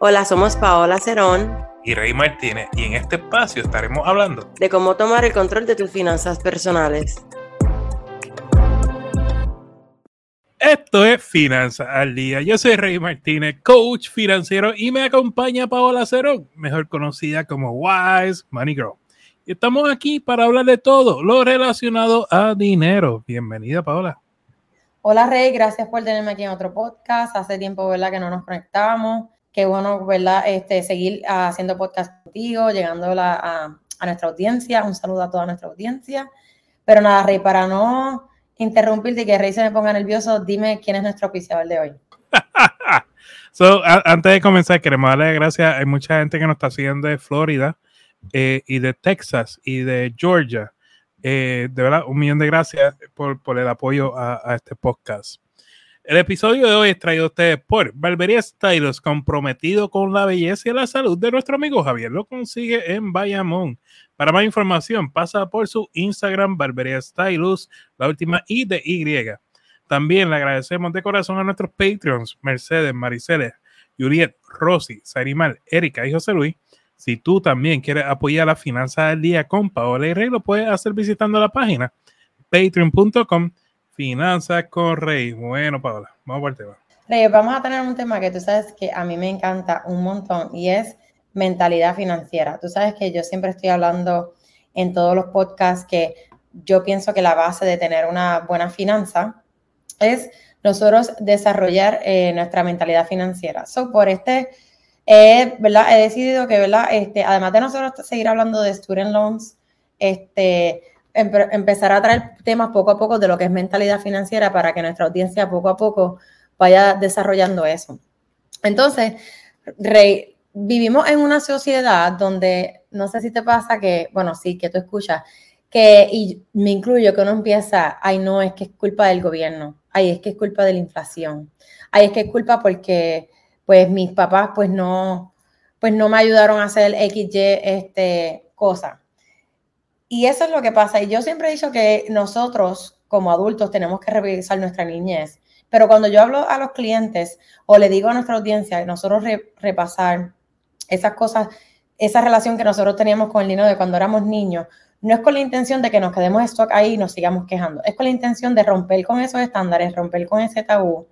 Hola, somos Paola Cerón y Rey Martínez y en este espacio estaremos hablando de cómo tomar el control de tus finanzas personales. Esto es Finanzas al Día. Yo soy Rey Martínez, coach financiero y me acompaña Paola Cerón, mejor conocida como Wise Money Girl. Y estamos aquí para hablar de todo lo relacionado a dinero. Bienvenida, Paola. Hola, Rey. Gracias por tenerme aquí en otro podcast. Hace tiempo, ¿verdad?, que no nos conectamos qué bueno, ¿verdad? Este, seguir haciendo podcast contigo, llegando a, nuestra audiencia. Un saludo a toda nuestra audiencia. Pero nada, Rey, para no interrumpirte y que Rey se me ponga nervioso, dime quién es nuestro oficiador de hoy. antes de comenzar, queremos darle gracias. Hay mucha gente que nos está siguiendo de Florida eh, y de Texas y de Georgia. Eh, de verdad, un millón de gracias por, el apoyo a este podcast. El episodio de hoy es traído a ustedes por Barbería Stylos, comprometido con la belleza y la salud de nuestro amigo Javier. Lo consigue en Bayamón. Para más información, pasa por su Instagram, Barbería Stylus, la última I de Y. También le agradecemos de corazón a nuestros Patreons, Mercedes, Mariceles, Yuriet, Rosy, Sarimal, Erika y José Luis. Si tú también quieres apoyar la finanza del día con Paola y Rey, lo puedes hacer visitando la página patreon.com Finanzas con Rey. Bueno, Paola, vamos por el tema. Rey, vamos a tener un tema que tú sabes que a mí me encanta un montón y es mentalidad financiera. Tú sabes que yo siempre estoy hablando en todos los podcasts que yo pienso que la base de tener una buena finanza es nosotros desarrollar eh, nuestra mentalidad financiera. So, por este, eh, ¿verdad? He decidido que, ¿verdad? Este, además de nosotros seguir hablando de student loans, este, empezar a traer temas poco a poco de lo que es mentalidad financiera para que nuestra audiencia poco a poco vaya desarrollando eso. Entonces, Rey, vivimos en una sociedad donde, no sé si te pasa que, bueno, sí, que tú escuchas, que, y me incluyo, que uno empieza, ay, no, es que es culpa del gobierno, ay, es que es culpa de la inflación, ay, es que es culpa porque, pues, mis papás, pues, no, pues, no me ayudaron a hacer XY, este, cosa. Y eso es lo que pasa. Y yo siempre he dicho que nosotros como adultos tenemos que revisar nuestra niñez. Pero cuando yo hablo a los clientes o le digo a nuestra audiencia, nosotros repasar esas cosas, esa relación que nosotros teníamos con el dinero de cuando éramos niños, no es con la intención de que nos quedemos stock ahí y nos sigamos quejando, es con la intención de romper con esos estándares, romper con ese tabú.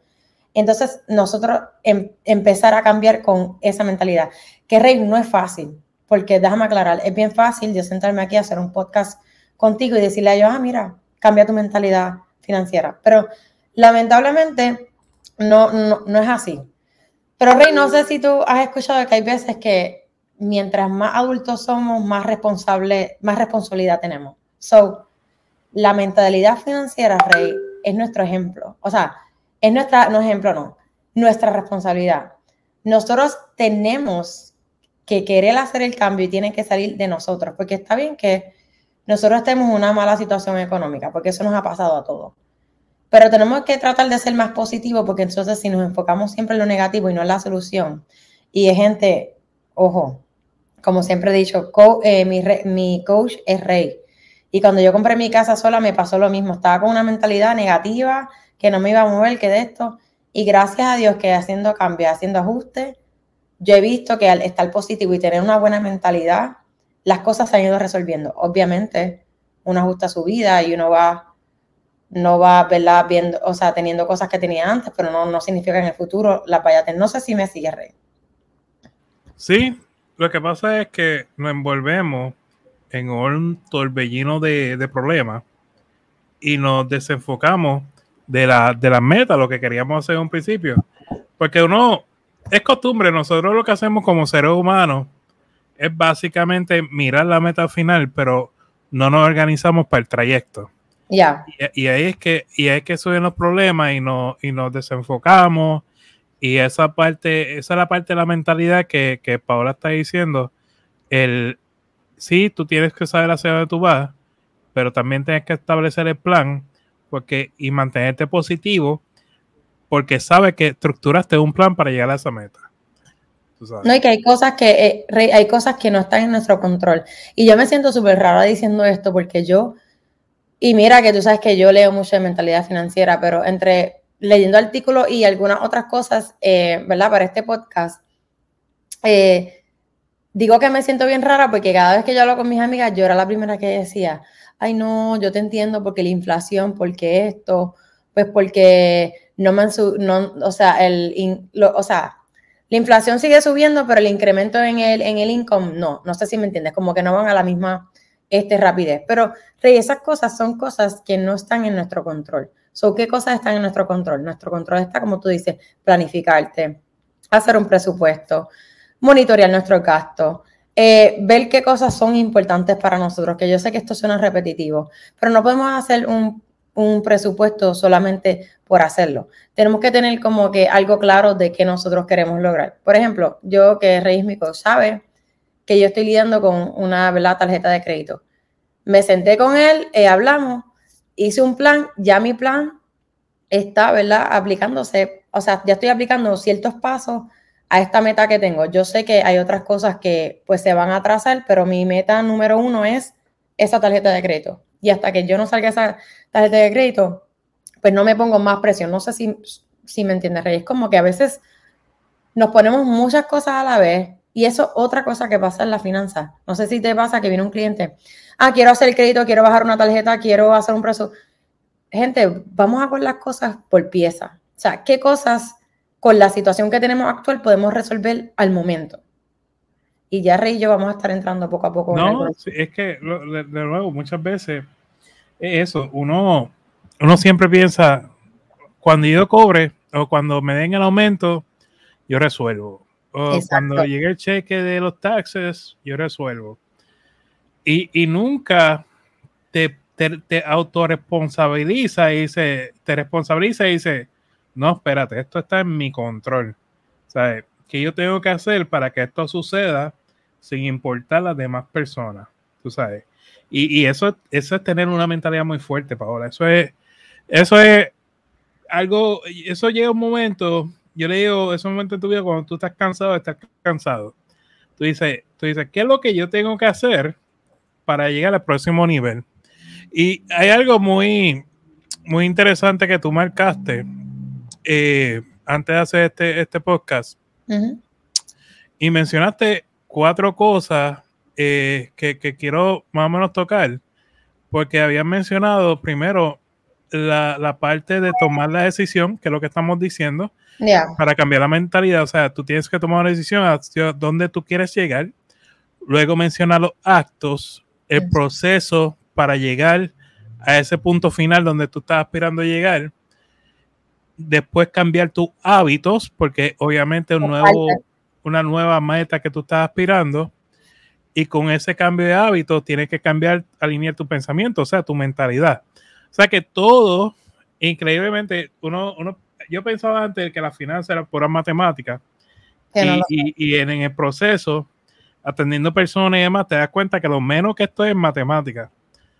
Entonces, nosotros em, empezar a cambiar con esa mentalidad, que Rey no es fácil, porque déjame aclarar, es bien fácil yo sentarme aquí a hacer un podcast contigo y decirle a ellos, ah, mira, cambia tu mentalidad financiera. Pero lamentablemente no, no, es así. Pero Rey, no sé si tú has escuchado que hay veces que mientras más adultos somos, más responsable, más responsabilidad tenemos. So, la mentalidad financiera, Rey, es nuestro ejemplo. O sea, es nuestra, no ejemplo, no, nuestra responsabilidad. Nosotros tenemos que querer hacer el cambio y tiene que salir de nosotros, porque está bien que nosotros estemos en una mala situación económica, porque eso nos ha pasado a todos. Pero tenemos que tratar de ser más positivos, porque entonces si nos enfocamos siempre en lo negativo y no en la solución, y es gente, ojo, como siempre he dicho, eh, mi, mi coach es rey. Y cuando yo compré mi casa sola me pasó lo mismo, estaba con una mentalidad negativa, que no me iba a mover, que de esto, y gracias a Dios que haciendo cambios, haciendo ajustes, yo he visto que al estar positivo y tener una buena mentalidad, las cosas se han ido resolviendo. Obviamente, uno ajusta su vida y uno va, no va, ¿verdad? Viendo, o sea, teniendo cosas que tenía antes, pero no, no significa que en el futuro las vaya a. No sé si me sigue, Rey. Sí, lo que pasa es que nos envolvemos en un torbellino de, de problemas y nos desenfocamos de la, de la meta, lo que queríamos hacer en un principio. Porque uno, es costumbre, nosotros lo que hacemos como seres humanos es básicamente mirar la meta final, pero no nos organizamos para el trayecto. Ya. Y, ahí es que, y ahí es que suben los problemas y, no, y nos desenfocamos. Y esa parte, esa es la parte de la mentalidad que, que Paola está diciendo. El sí, tú tienes que saber hacia dónde tú vas, pero también tienes que establecer el plan porque, y mantenerte positivo porque sabe que estructuraste un plan para llegar a esa meta. No, y que hay cosas que, eh, hay cosas que no están en nuestro control. Y yo me siento súper rara diciendo esto porque yo, y mira que tú sabes que yo leo mucho de mentalidad financiera, pero entre leyendo artículos y algunas otras cosas, eh, ¿verdad? Para este podcast, eh, digo que me siento bien rara porque cada vez que yo hablo con mis amigas, yo era la primera que decía, ay no, yo te entiendo porque la inflación, porque esto, pues porque no me han no, o sea, el, o sea, la inflación sigue subiendo, pero el incremento en el, en el income, no, no sé si me entiendes, como que no van a la misma este, rapidez. Pero, Rey, esas cosas son cosas que no están en nuestro control. So, ¿Qué cosas están en nuestro control? Nuestro control está, como tú dices, planificarte, hacer un presupuesto, monitorear nuestros gastos, eh, ver qué cosas son importantes para nosotros, que yo sé que esto suena repetitivo, pero no podemos hacer un, un presupuesto solamente por hacerlo. Tenemos que tener como que algo claro de qué nosotros queremos lograr. Por ejemplo, yo que Reyes Mico sabe que yo estoy lidiando con una ¿verdad? tarjeta de crédito. Me senté con él, eh, hablamos, hice un plan, ya mi plan está, ¿verdad? Aplicándose, o sea, ya estoy aplicando ciertos pasos a esta meta que tengo. Yo sé que hay otras cosas que pues se van a atrasar, pero mi meta número uno es esa tarjeta de crédito. Y hasta que yo no salga esa tarjeta de crédito, pues no me pongo más presión. No sé si, si me entiendes, Rey. Es como que a veces nos ponemos muchas cosas a la vez y eso otra cosa que pasa en la finanza. No sé si te pasa que viene un cliente, ah, quiero hacer crédito, quiero bajar una tarjeta, quiero hacer un precio. Gente, vamos a con las cosas por pieza. O sea, ¿qué cosas con la situación que tenemos actual podemos resolver al momento? Y ya Rey y yo vamos a estar entrando poco a poco. No, es que de, nuevo, muchas veces eso, uno, uno siempre piensa, cuando yo cobre o cuando me den el aumento, yo resuelvo cuando llegue el cheque de los taxes, yo resuelvo. Y, nunca te, te, autorresponsabiliza y dice, te responsabiliza y dice, no, espérate, esto está en mi control. ¿Sabes? ¿Qué yo tengo que hacer para que esto suceda sin importar las demás personas? Tú sabes. Y, y eso, eso es tener una mentalidad muy fuerte, Paola. Eso es, eso es algo, eso llega un momento yo le digo, ese momento en tu vida cuando tú estás cansado, estás cansado. Tú dices, tú dices, ¿qué es lo que yo tengo que hacer para llegar al próximo nivel? Y hay algo muy, muy interesante que tú marcaste eh, antes de hacer este, este podcast. Y mencionaste cuatro cosas eh, que, que, quiero más o menos tocar, porque habías mencionado primero la, la, parte de tomar la decisión, que es lo que estamos diciendo, para cambiar la mentalidad. O sea, tú tienes que tomar una decisión hacia dónde tú quieres llegar. Luego menciona los actos, el proceso para llegar a ese punto final donde tú estás aspirando a llegar. Después cambiar tus hábitos, porque obviamente un nuevo, una nueva meta que tú estás aspirando. Y con ese cambio de hábitos tienes que cambiar, alinear tu pensamiento, o sea, tu mentalidad. O sea que todo, increíblemente, uno, uno yo pensaba antes que la finanza era pura matemática. y, en, el proceso, atendiendo personas y demás, te das cuenta que lo menos que esto es matemática.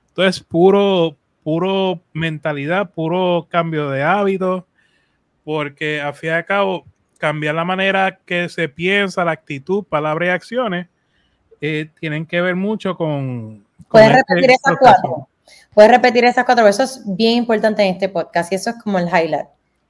Entonces, puro, puro mentalidad, puro cambio de hábitos, porque a fin y al cabo, cambiar la manera que se piensa, la actitud, palabras y acciones, eh, tienen que ver mucho con... ¿Puedes este repetir esas cuatro? Puedes repetir esas cuatro. Eso es bien importante en este podcast y eso es como el highlight.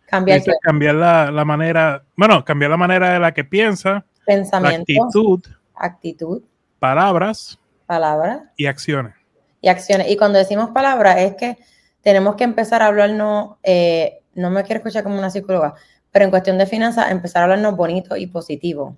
Cambiar, cambiar la, manera, bueno, cambiar la manera de la que piensa, pensamiento, actitud, actitud, palabras, palabras y acciones. Y acciones. Y cuando decimos palabras es que tenemos que empezar a hablarnos, eh, no me quiero escuchar como una psicóloga, pero en cuestión de finanzas, empezar a hablarnos bonito y positivo.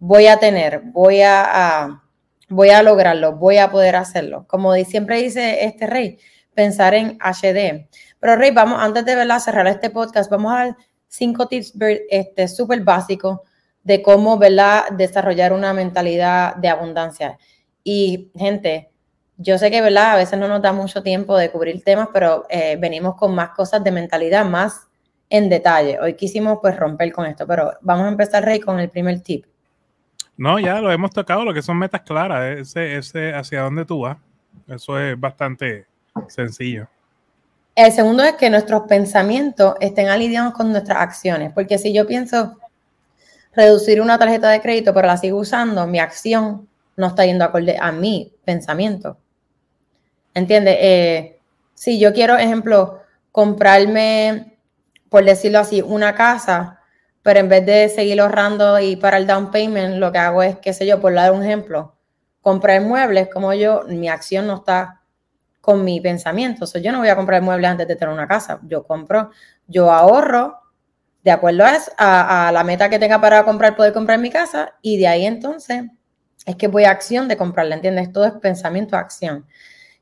Voy a tener, voy a, voy a lograrlo, voy a poder hacerlo. Como siempre dice este rey, pensar en HD. Pero Rey, vamos, antes de ¿verdad? cerrar este podcast, vamos a dar cinco tips este, súper básicos de cómo ¿verdad? desarrollar una mentalidad de abundancia. Y gente, yo sé que ¿verdad? a veces no nos da mucho tiempo de cubrir temas, pero eh, venimos con más cosas de mentalidad, más en detalle. Hoy quisimos pues romper con esto, pero vamos a empezar, Rey, con el primer tip. No, ya lo hemos tocado, lo que son metas claras, ese, ese hacia dónde tú vas. Eso es bastante sencillo. El segundo es que nuestros pensamientos estén alineados con nuestras acciones, porque si yo pienso reducir una tarjeta de crédito, pero la sigo usando, mi acción no está yendo acorde a mi pensamiento. ¿Entiendes? Eh, si yo quiero, ejemplo, comprarme, por decirlo así, una casa, pero en vez de seguir ahorrando y para el down payment, lo que hago es, qué sé yo, por dar un ejemplo, comprar muebles, como yo, mi acción no está con mi pensamiento. O sea, yo no voy a comprar muebles antes de tener una casa. Yo compro, yo ahorro de acuerdo a, a, la meta que tenga para comprar, poder comprar mi casa y de ahí entonces es que voy a acción de comprarla, ¿entiendes? Todo es pensamiento, acción.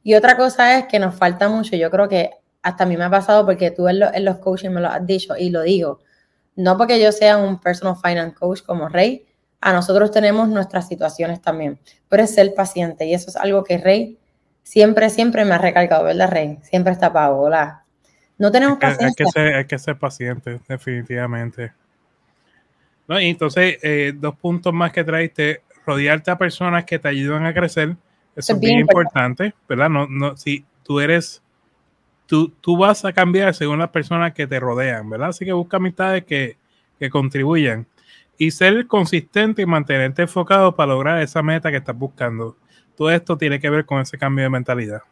Y otra cosa es que nos falta mucho, yo creo que hasta a mí me ha pasado porque tú en, en los coaching me lo has dicho y lo digo, no porque yo sea un personal finance coach como Rey, a nosotros tenemos nuestras situaciones también, pero es ser paciente y eso es algo que Rey siempre, siempre me ha recalcado, ¿verdad, Rey? Siempre está pago, hola. No tenemos paciencia. Hay que, ser, hay que ser paciente, definitivamente. No, y entonces, eh, dos puntos más que traiste, rodearte a personas que te ayudan a crecer, eso es bien, importante, ¿verdad? No, no, si tú eres, tú, tú vas a cambiar según las personas que te rodean, ¿verdad? Así que busca amistades que, que contribuyan y ser consistente y mantenerte enfocado para lograr esa meta que estás buscando. Todo esto tiene que ver con ese cambio de mentalidad.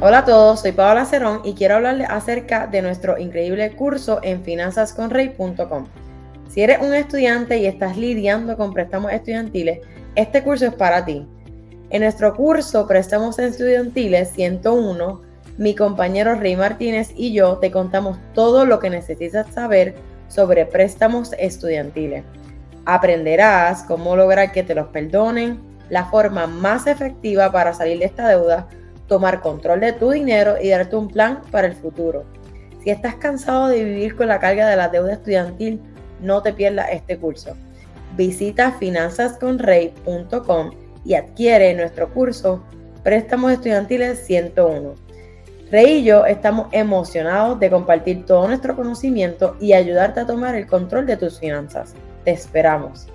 Hola a todos, soy Paola Cerón y quiero hablarles acerca de nuestro increíble curso en finanzasconrey.com. Si eres un estudiante y estás lidiando con préstamos estudiantiles, este curso es para ti. En nuestro curso Préstamos Estudiantiles 101, mi compañero Rey Martínez y yo te contamos todo lo que necesitas saber sobre préstamos estudiantiles. Aprenderás cómo lograr que te los perdonen, la forma más efectiva para salir de esta deuda, tomar control de tu dinero y darte un plan para el futuro. Si estás cansado de vivir con la carga de la deuda estudiantil, no te pierdas este curso. Visita finanzasconrey.com y adquiere nuestro curso Préstamos Estudiantiles 101. Rey y yo estamos emocionados de compartir todo nuestro conocimiento y ayudarte a tomar el control de tus finanzas. Te esperamos.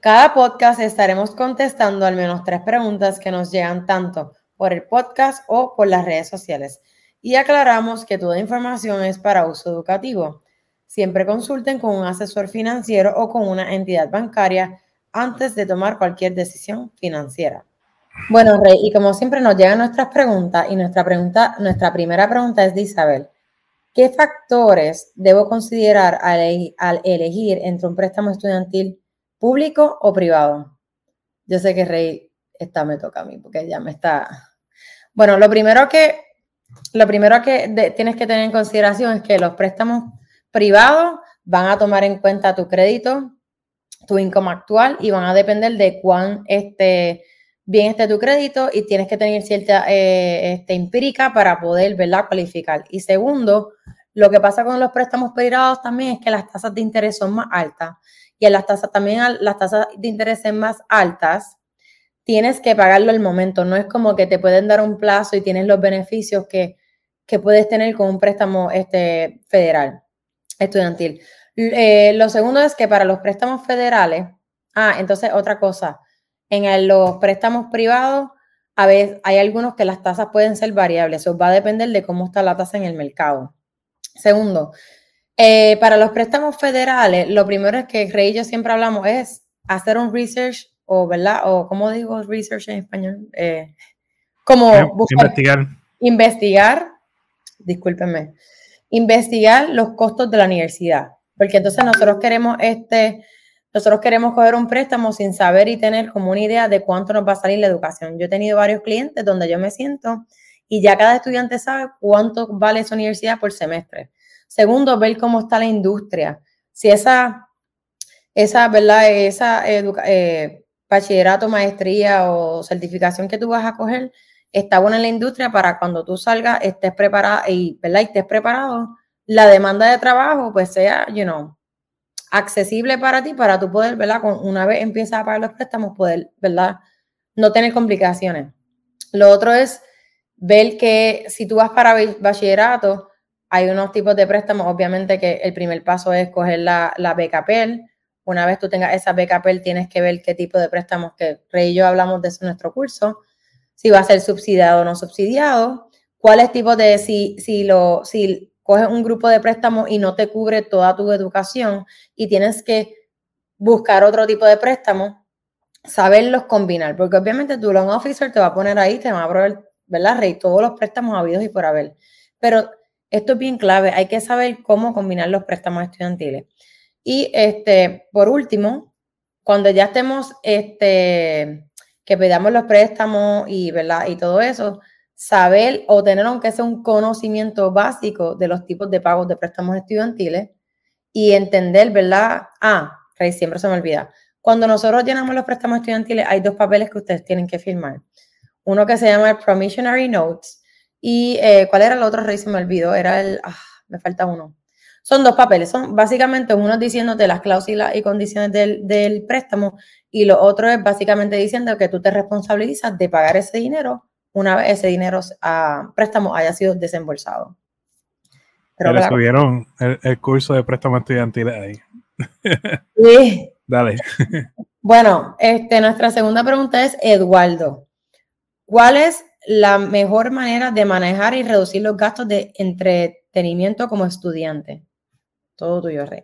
Cada podcast estaremos contestando al menos tres preguntas que nos llegan tanto por el podcast o por las redes sociales. Y aclaramos que toda información es para uso educativo. Siempre consulten con un asesor financiero o con una entidad bancaria antes de tomar cualquier decisión financiera. Bueno, Rey, y como siempre nos llegan nuestras preguntas y nuestra pregunta, nuestra primera pregunta es de Isabel. ¿Qué factores debo considerar al, al elegir entre un préstamo estudiantil ¿Público o privado? Yo sé que Rey, esta me toca a mí porque ya me está... Bueno, lo primero que, lo primero que tienes que tener en consideración es que los préstamos privados van a tomar en cuenta tu crédito, tu income actual y van a depender de cuán este, bien esté tu crédito y tienes que tener cierta eh, este, empírica para poder ¿verdad? cualificar. Y segundo, lo que pasa con los préstamos privados también es que las tasas de interés son más altas y en las tasas también las tasas de interés más altas, tienes que pagarlo al momento. No es como que te pueden dar un plazo y tienes los beneficios que, puedes tener con un préstamo este, federal, estudiantil. Eh, lo segundo es que para los préstamos federales, ah, entonces otra cosa, en los préstamos privados, a veces hay algunos que las tasas pueden ser variables, eso va a depender de cómo está la tasa en el mercado. Segundo, eh, para los préstamos federales, lo primero es que Rey y yo siempre hablamos es hacer un research o, ¿verdad? O, ¿cómo digo research en español? Eh, como investigar. Investigar, discúlpenme, investigar los costos de la universidad. Porque entonces nosotros queremos este, nosotros queremos coger un préstamo sin saber y tener como una idea de cuánto nos va a salir la educación. Yo he tenido varios clientes donde yo me siento y ya cada estudiante sabe cuánto vale su universidad por semestre. Segundo, ver cómo está la industria. Si esa, esa ¿verdad? Esa eh, bachillerato, maestría o certificación que tú vas a coger está buena en la industria para cuando tú salgas estés preparada y, ¿verdad? estés preparado, la demanda de trabajo pues sea, you know, accesible para ti, para tú poder, ¿verdad? una vez empiezas a pagar los préstamos, poder, ¿verdad? No tener complicaciones. Lo otro es ver que si tú vas para bachillerato, hay unos tipos de préstamos, obviamente que el primer paso es coger la, la. Una vez tú tengas esa BKPL, tienes que ver qué tipo de préstamos, que Rey y yo hablamos de eso en nuestro curso, si va a ser subsidiado o no subsidiado, cuáles tipos de, si, si, lo, si coges un grupo de préstamos y no te cubre toda tu educación y tienes que buscar otro tipo de préstamo, saberlos combinar, porque obviamente tu loan officer te va a poner ahí, te va a proveer, ¿verdad, Rey? Todos los préstamos habidos y por haber. Pero esto es bien clave, hay que saber cómo combinar los préstamos estudiantiles. Y este, por último, cuando ya estemos, este, que pedamos los préstamos y, ¿verdad? y todo eso, saber o tener aunque sea un conocimiento básico de los tipos de pagos de préstamos estudiantiles y entender, ¿verdad? Ah, Rey, siempre se me olvida. Cuando nosotros llenamos los préstamos estudiantiles, hay dos papeles que ustedes tienen que firmar. Uno que se llama el Promissionary Notes y eh, ¿cuál era el otro, Rey? Se me olvidó. Era el, ah, me falta uno. Son dos papeles, son básicamente uno diciéndote las cláusulas y condiciones del, préstamo y lo otro es básicamente diciendo que tú te responsabilizas de pagar ese dinero una vez ese dinero a préstamo haya sido desembolsado. Pero le subieron el, curso de préstamo estudiantil ahí. Sí. Dale. Bueno, este, nuestra segunda pregunta es, Eduardo, ¿cuál es la mejor manera de manejar y reducir los gastos de entretenimiento como estudiante? Todo tuyo, Rey.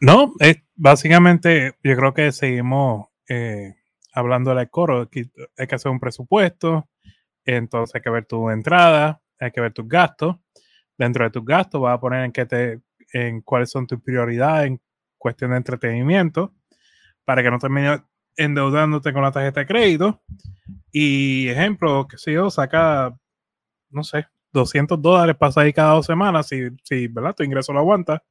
No, es, básicamente yo creo que seguimos eh, hablando del coro. Hay que hacer un presupuesto, entonces hay que ver tu entrada, hay que ver tus gastos. Dentro de tus gastos vas a poner en, qué te, en cuáles son tus prioridades en cuestión de entretenimiento para que no termines endeudándote con la tarjeta de crédito. Y ejemplo, que si yo, saca, no sé, 200 dólares para ahí cada dos semanas, si, si ¿verdad? tu ingreso lo aguanta.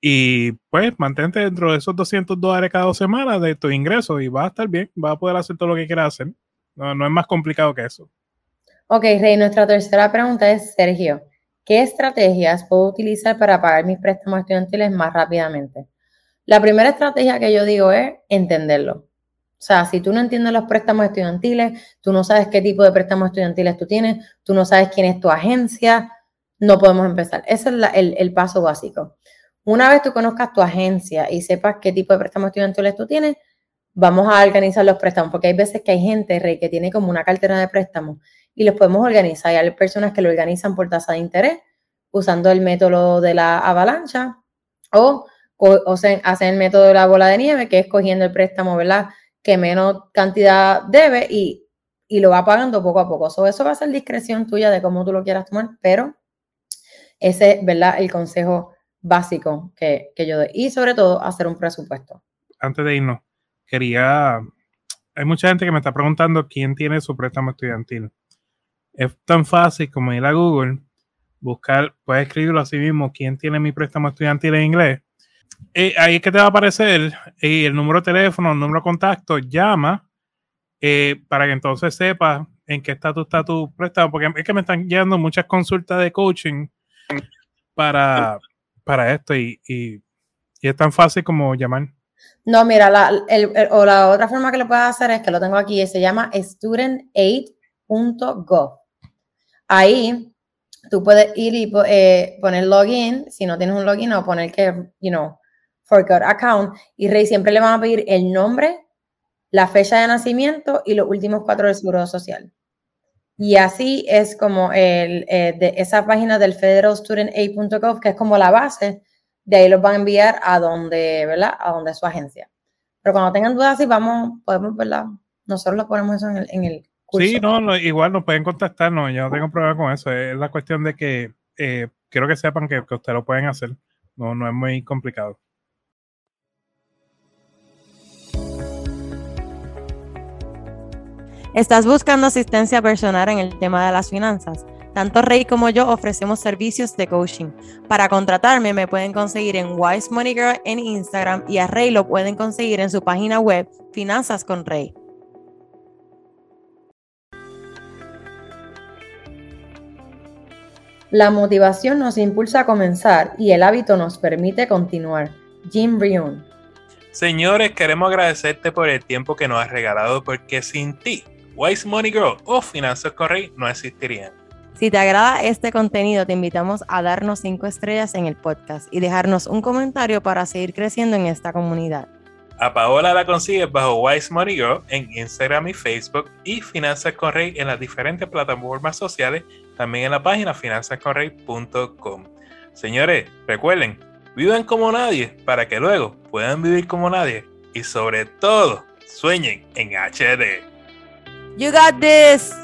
Y pues mantente dentro de esos 200 dólares cada dos semanas de tu ingreso y va a estar bien, va a poder hacer todo lo que quieras hacer. No, no es más complicado que eso. Ok, Rey, nuestra tercera pregunta es, Sergio, ¿qué estrategias puedo utilizar para pagar mis préstamos estudiantiles más rápidamente? La primera estrategia que yo digo es entenderlo. O sea, si tú no entiendes los préstamos estudiantiles, tú no sabes qué tipo de préstamos estudiantiles tú tienes, tú no sabes quién es tu agencia, no podemos empezar. Ese es el, el, paso básico. Una vez tú conozcas tu agencia y sepas qué tipo de préstamos estudiantiles tú tienes, vamos a organizar los préstamos, porque hay veces que hay gente, Rey, que tiene como una cartera de préstamos y los podemos organizar. Y hay personas que lo organizan por tasa de interés, usando el método de la avalancha o, o, hacen el método de la bola de nieve, que es cogiendo el préstamo, ¿verdad? Que menos cantidad debe y, lo va pagando poco a poco. eso va a ser discreción tuya de cómo tú lo quieras tomar, pero ese es, ¿verdad? El consejo básico que, yo doy. Y sobre todo, hacer un presupuesto. Antes de irnos, quería... Hay mucha gente que me está preguntando quién tiene su préstamo estudiantil. Es tan fácil como ir a Google, buscar, puedes escribirlo así mismo, quién tiene mi préstamo estudiantil en inglés eh, ahí es que te va a aparecer eh, el número de teléfono, el número de contacto, llama eh, para que entonces sepas en qué estatus está tu préstamo, porque es que me están llegando muchas consultas de coaching para, para esto y, y, es tan fácil como llamar. No, mira, la, o la otra forma que lo puedes hacer es que lo tengo aquí, se llama studentaid.gov. Ahí tú puedes ir y poner login, si no tienes un login, o poner que, you know, Forgot Account y Rey siempre le van a pedir el nombre, la fecha de nacimiento y los últimos cuatro del Seguro Social. Y así es como el, eh, de esa página del federalstudentaid.gov, que es como la base, de ahí los van a enviar a donde, ¿verdad? A donde es su agencia. Pero cuando tengan dudas, sí, vamos, podemos, ¿verdad? Nosotros lo ponemos eso en el, en el curso. Sí, no, igual nos pueden contactarnos, yo no tengo problema con eso. Es la cuestión de que eh, quiero que sepan que, que ustedes lo pueden hacer. No, no es muy complicado. ¿Estás buscando asistencia personal en el tema de las finanzas? Tanto Rey como yo ofrecemos servicios de coaching. Para contratarme me pueden conseguir en Wise Money Girl en Instagram y a Rey lo pueden conseguir en su página web Finanzas con Rey. La motivación nos impulsa a comenzar y el hábito nos permite continuar. Jim Brion. Señores, queremos agradecerte por el tiempo que nos has regalado porque sin ti Wise Money Girl o Finanzas Correy no existirían. Si te agrada este contenido, te invitamos a darnos 5 estrellas en el podcast y dejarnos un comentario para seguir creciendo en esta comunidad. A Paola la consigues bajo Wise Money Girl en Instagram y Facebook y Finanzas Correy en las diferentes plataformas sociales, también en la página finanzascorrey.com. Señores, recuerden, vivan como nadie para que luego puedan vivir como nadie y sobre todo Sueñen en HD. You got this.